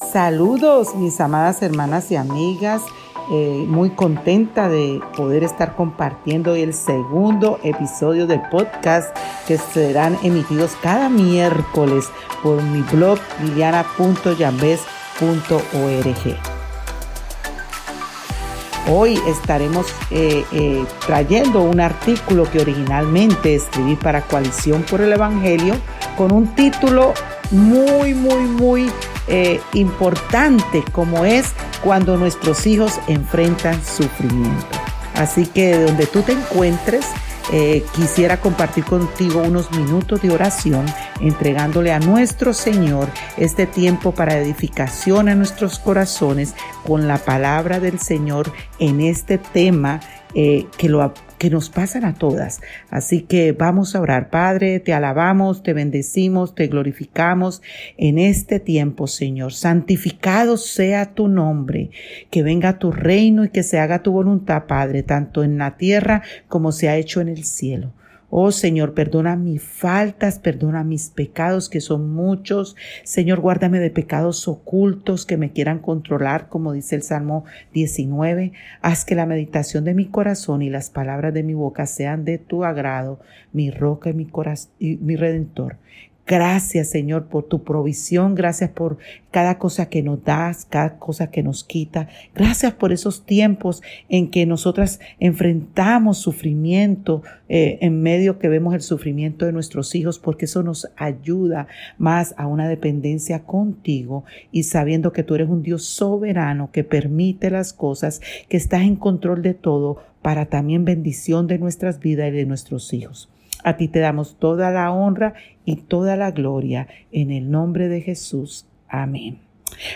Saludos mis amadas hermanas y amigas, eh, muy contenta de poder estar compartiendo el segundo episodio del podcast que serán emitidos cada miércoles por mi blog liliana.yambes.org. Hoy estaremos eh, eh, trayendo un artículo que originalmente escribí para Coalición por el Evangelio con un título muy, muy, muy eh, importante como es cuando nuestros hijos enfrentan sufrimiento. Así que de donde tú te encuentres, eh, quisiera compartir contigo unos minutos de oración, entregándole a nuestro Señor este tiempo para edificación a nuestros corazones con la palabra del Señor en este tema eh, que lo que nos pasan a todas. Así que vamos a orar. Padre, te alabamos, te bendecimos, te glorificamos en este tiempo, Señor. Santificado sea tu nombre, que venga tu reino y que se haga tu voluntad, Padre, tanto en la tierra como se ha hecho en el cielo. Oh Señor, perdona mis faltas, perdona mis pecados que son muchos. Señor, guárdame de pecados ocultos que me quieran controlar, como dice el Salmo 19. Haz que la meditación de mi corazón y las palabras de mi boca sean de tu agrado, mi roca y mi, y mi redentor. Gracias, Señor, por tu provisión. Gracias por cada cosa que nos das, cada cosa que nos quita. Gracias por esos tiempos en que nosotras enfrentamos sufrimiento eh, en medio que vemos el sufrimiento de nuestros hijos, porque eso nos ayuda más a una dependencia contigo y sabiendo que tú eres un Dios soberano que permite las cosas, que estás en control de todo para también bendición de nuestras vidas y de nuestros hijos. A ti te damos toda la honra y toda la gloria en el nombre de Jesús. Amén.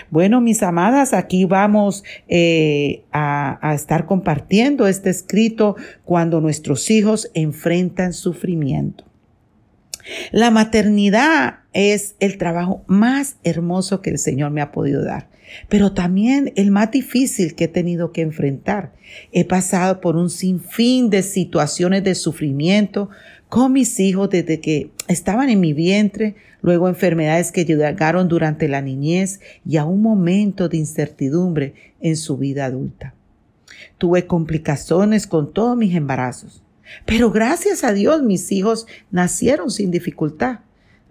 Bueno, mis amadas, aquí vamos eh, a, a estar compartiendo este escrito cuando nuestros hijos enfrentan sufrimiento. La maternidad es el trabajo más hermoso que el Señor me ha podido dar, pero también el más difícil que he tenido que enfrentar. He pasado por un sinfín de situaciones de sufrimiento con mis hijos desde que estaban en mi vientre, luego enfermedades que llegaron durante la niñez y a un momento de incertidumbre en su vida adulta. Tuve complicaciones con todos mis embarazos, pero gracias a Dios mis hijos nacieron sin dificultad.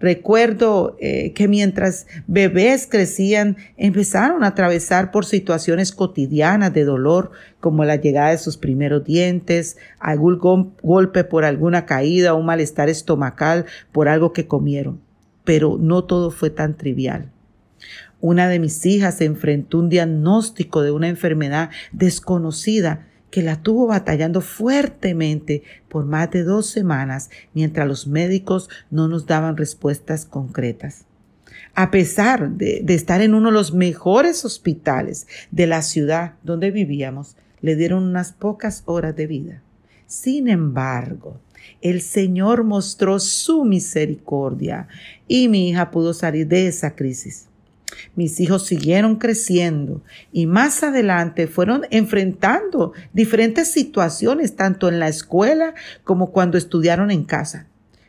Recuerdo eh, que mientras bebés crecían, empezaron a atravesar por situaciones cotidianas de dolor, como la llegada de sus primeros dientes, algún golpe por alguna caída, un malestar estomacal por algo que comieron. Pero no todo fue tan trivial. Una de mis hijas se enfrentó a un diagnóstico de una enfermedad desconocida que la tuvo batallando fuertemente por más de dos semanas mientras los médicos no nos daban respuestas concretas. A pesar de, estar en uno de los mejores hospitales de la ciudad donde vivíamos, le dieron unas pocas horas de vida. Sin embargo, el Señor mostró su misericordia y mi hija pudo salir de esa crisis. Mis hijos siguieron creciendo y más adelante fueron enfrentando diferentes situaciones, tanto en la escuela como cuando estudiaron en casa.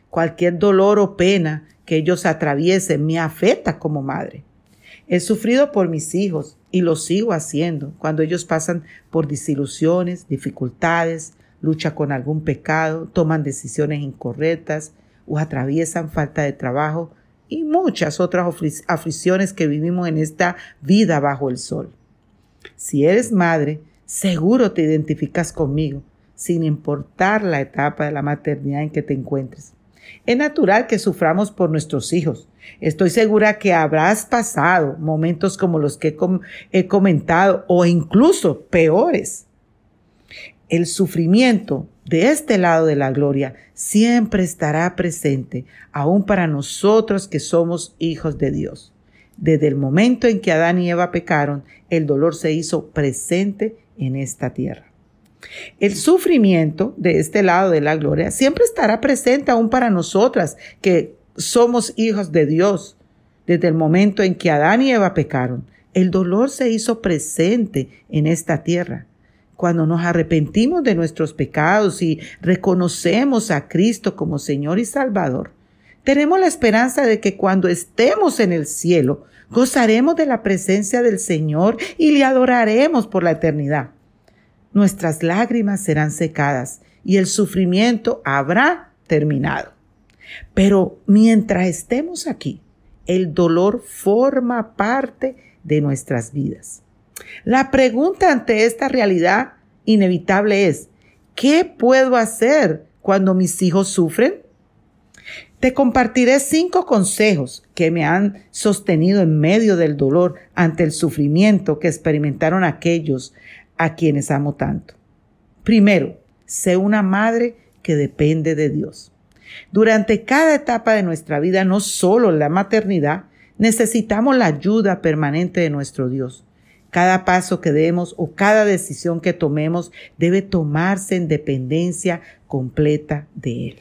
Cualquier dolor o pena que ellos atraviesen me afecta como madre. He sufrido por mis hijos y lo sigo haciendo cuando ellos pasan por desilusiones, dificultades, lucha con algún pecado, toman decisiones incorrectas o atraviesan falta de trabajo y muchas otras aflicciones que vivimos en esta vida bajo el sol. Si eres madre, seguro te identificas conmigo, sin importar la etapa de la maternidad en que te encuentres. Es natural que suframos por nuestros hijos. Estoy segura que habrás pasado momentos como los que he comentado o incluso peores. El sufrimiento de este lado de la gloria siempre estará presente, aún para nosotros que somos hijos de Dios. Desde el momento en que Adán y Eva pecaron, el dolor se hizo presente en esta tierra. El sufrimiento de este lado de la gloria siempre estará presente aún para nosotras que somos hijos de Dios. Desde el momento en que Adán y Eva pecaron, el dolor se hizo presente en esta tierra cuando nos arrepentimos de nuestros pecados y reconocemos a Cristo como Señor y Salvador, tenemos la esperanza de que cuando estemos en el cielo Gozaremos de la presencia del Señor y le adoraremos por la eternidad. Nuestras lágrimas serán secadas y el sufrimiento habrá terminado. Pero mientras estemos aquí, el dolor forma parte de nuestras vidas. La pregunta ante esta realidad inevitable es, ¿qué puedo hacer cuando mis hijos sufren? Te compartiré cinco consejos que me han sostenido en medio del dolor ante el sufrimiento que experimentaron aquellos a quienes amo tanto. Primero, sé una madre que depende de Dios. Durante cada etapa de nuestra vida, no solo la maternidad, necesitamos la ayuda permanente de nuestro Dios. Cada paso que demos o cada decisión que tomemos debe tomarse en dependencia completa de Él.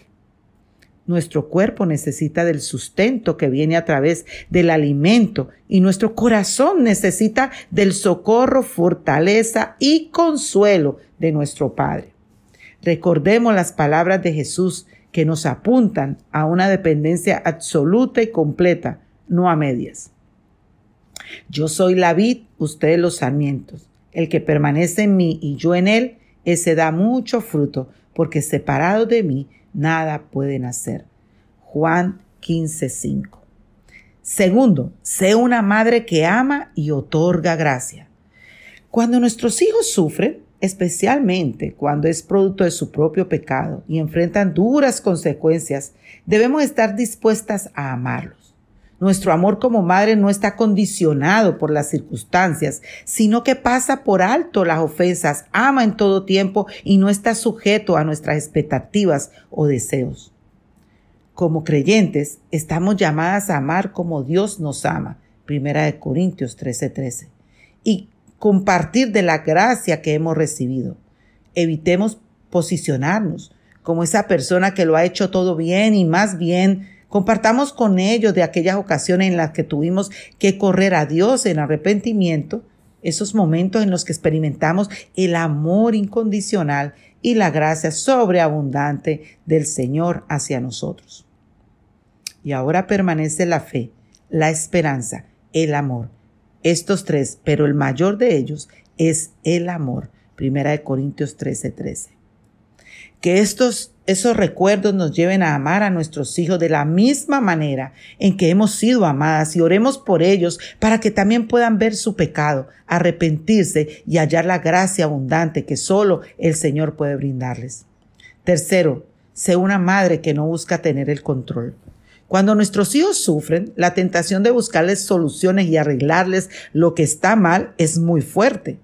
Nuestro cuerpo necesita del sustento que viene a través del alimento y nuestro corazón necesita del socorro, fortaleza y consuelo de nuestro Padre. Recordemos las palabras de Jesús que nos apuntan a una dependencia absoluta y completa, no a medias. Yo soy la vid, ustedes los sarmientos. El que permanece en mí y yo en él, ese da mucho fruto, porque separado de mí nada pueden hacer. Juan 15:5. Segundo, sé una madre que ama y otorga gracia. Cuando nuestros hijos sufren, especialmente cuando es producto de su propio pecado y enfrentan duras consecuencias, debemos estar dispuestas a amarlos. Nuestro amor como madre no está condicionado por las circunstancias, sino que pasa por alto las ofensas, ama en todo tiempo y no está sujeto a nuestras expectativas o deseos. Como creyentes, estamos llamadas a amar como Dios nos ama. Primera de Corintios 13:13. Y compartir de la gracia que hemos recibido. Evitemos posicionarnos como esa persona que lo ha hecho todo bien y más bien Compartamos con ellos de aquellas ocasiones en las que tuvimos que correr a Dios en arrepentimiento, esos momentos en los que experimentamos el amor incondicional y la gracia sobreabundante del Señor hacia nosotros. Y ahora permanece la fe, la esperanza, el amor. Estos tres, pero el mayor de ellos es el amor. Primera de Corintios 13:13. 13. Que estos esos recuerdos nos lleven a amar a nuestros hijos de la misma manera en que hemos sido amadas y oremos por ellos para que también puedan ver su pecado, arrepentirse y hallar la gracia abundante que solo el Señor puede brindarles. Tercero, sé una madre que no busca tener el control. Cuando nuestros hijos sufren, la tentación de buscarles soluciones y arreglarles lo que está mal es muy fuerte.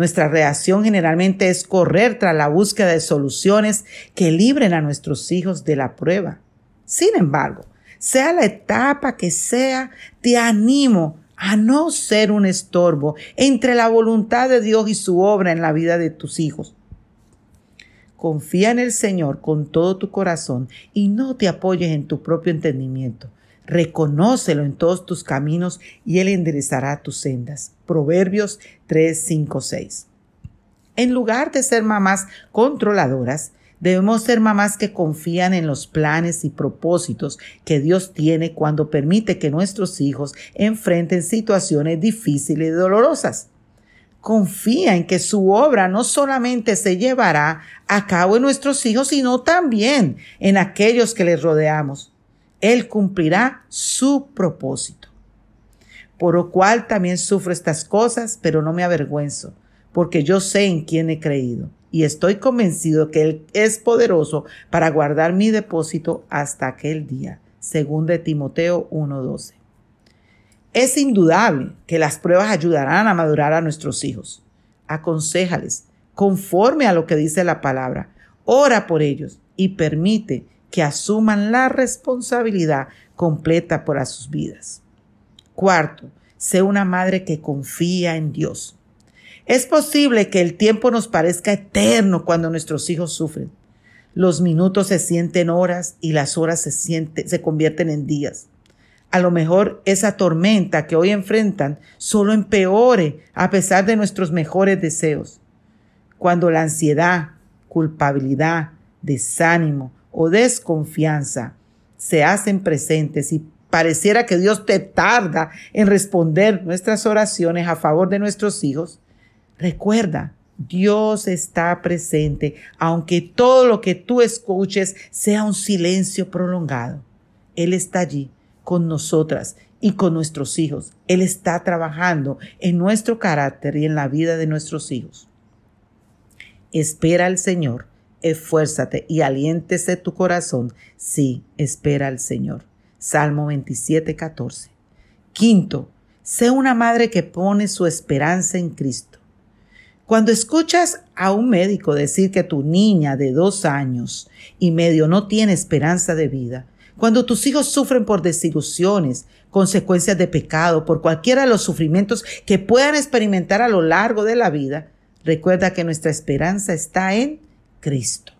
Nuestra reacción generalmente es correr tras la búsqueda de soluciones que libren a nuestros hijos de la prueba. Sin embargo, sea la etapa que sea, te animo a no ser un estorbo entre la voluntad de Dios y su obra en la vida de tus hijos. Confía en el Señor con todo tu corazón y no te apoyes en tu propio entendimiento. Reconócelo en todos tus caminos y Él enderezará tus sendas. Proverbios 3, 5, 6. En lugar de ser mamás controladoras, debemos ser mamás que confían en los planes y propósitos que Dios tiene cuando permite que nuestros hijos enfrenten situaciones difíciles y dolorosas. Confía en que su obra no solamente se llevará a cabo en nuestros hijos, sino también en aquellos que les rodeamos. Él cumplirá su propósito. Por lo cual también sufro estas cosas, pero no me avergüenzo, porque yo sé en quién he creído y estoy convencido que Él es poderoso para guardar mi depósito hasta aquel día. Según de Timoteo 1:12. Es indudable que las pruebas ayudarán a madurar a nuestros hijos. Aconsejales, conforme a lo que dice la palabra. Ora por ellos y permite que asuman la responsabilidad completa por sus vidas. Cuarto, sé una madre que confía en Dios. Es posible que el tiempo nos parezca eterno cuando nuestros hijos sufren. Los minutos se sienten horas y las horas se, se convierten en días. A lo mejor esa tormenta que hoy enfrentan solo empeore a pesar de nuestros mejores deseos. Cuando la ansiedad, culpabilidad, desánimo, o desconfianza se hacen presentes y pareciera que Dios te tarda en responder nuestras oraciones a favor de nuestros hijos, recuerda, Dios está presente, aunque todo lo que tú escuches sea un silencio prolongado. Él está allí con nosotras y con nuestros hijos. Él está trabajando en nuestro carácter y en la vida de nuestros hijos. Espera al Señor, esfuérzate y aliéntese tu corazón. Sí, espera al Señor. Salmo 27, 14. Quinto, sé una madre que pone su esperanza en Cristo. Cuando escuchas a un médico decir que tu niña de dos años y medio no tiene esperanza de vida, cuando tus hijos sufren por desilusiones, consecuencias de pecado, por cualquiera de los sufrimientos que puedan experimentar a lo largo de la vida, recuerda que nuestra esperanza está en Cristo.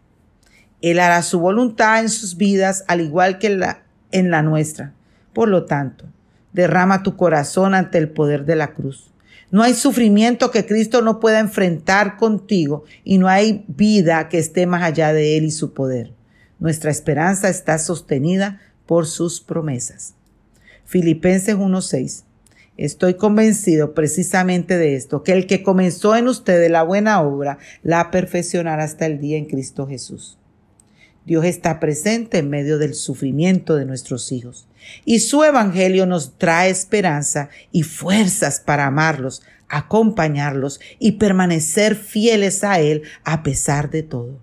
Él hará su voluntad en sus vidas al igual que la, en la nuestra. Por lo tanto, derrama tu corazón ante el poder de la cruz. No hay sufrimiento que Cristo no pueda enfrentar contigo y no hay vida que esté más allá de Él y su poder. Nuestra esperanza está sostenida por sus promesas. Filipenses 1:6. Estoy convencido precisamente de esto, que el que comenzó en ustedes la buena obra, la perfeccionará hasta el día en Cristo Jesús. Dios está presente en medio del sufrimiento de nuestros hijos y su evangelio nos trae esperanza y fuerzas para amarlos, acompañarlos y permanecer fieles a Él a pesar de todo.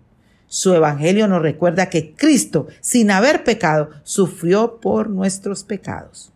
Su evangelio nos recuerda que Cristo, sin haber pecado, sufrió por nuestros pecados.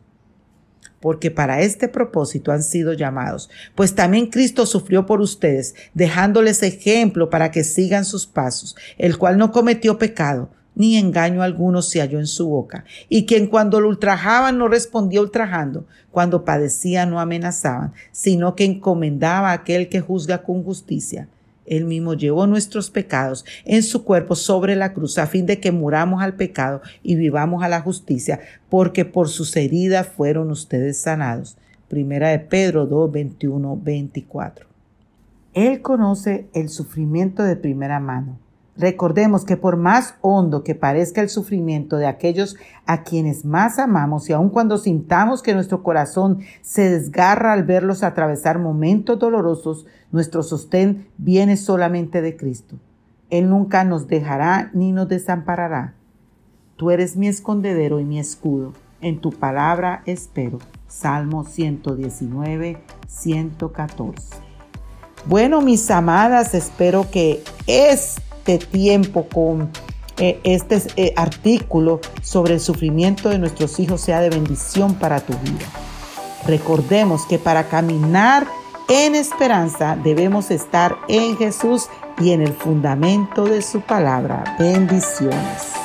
Porque para este propósito han sido llamados, pues también Cristo sufrió por ustedes, dejándoles ejemplo para que sigan sus pasos, el cual no cometió pecado, ni engaño alguno se halló en su boca, y quien cuando lo ultrajaban no respondía ultrajando, cuando padecía no amenazaban, sino que encomendaba a aquel que juzga con justicia él mismo llevó nuestros pecados en su cuerpo sobre la cruz a fin de que muramos al pecado y vivamos a la justicia, porque por sus heridas fueron ustedes sanados. Primera de Pedro 2, 21, 24. Él conoce el sufrimiento de primera mano Recordemos que por más hondo que parezca el sufrimiento de aquellos a quienes más amamos y aun cuando sintamos que nuestro corazón se desgarra al verlos atravesar momentos dolorosos, nuestro sostén viene solamente de Cristo. Él nunca nos dejará ni nos desamparará. Tú eres mi escondedero y mi escudo. En tu palabra espero. Salmo 119, 114. Bueno, mis amadas, espero que es este tiempo con eh, este eh, artículo sobre el sufrimiento de nuestros hijos sea de bendición para tu vida. Recordemos que para caminar en esperanza debemos estar en Jesús y en el fundamento de su palabra. Bendiciones.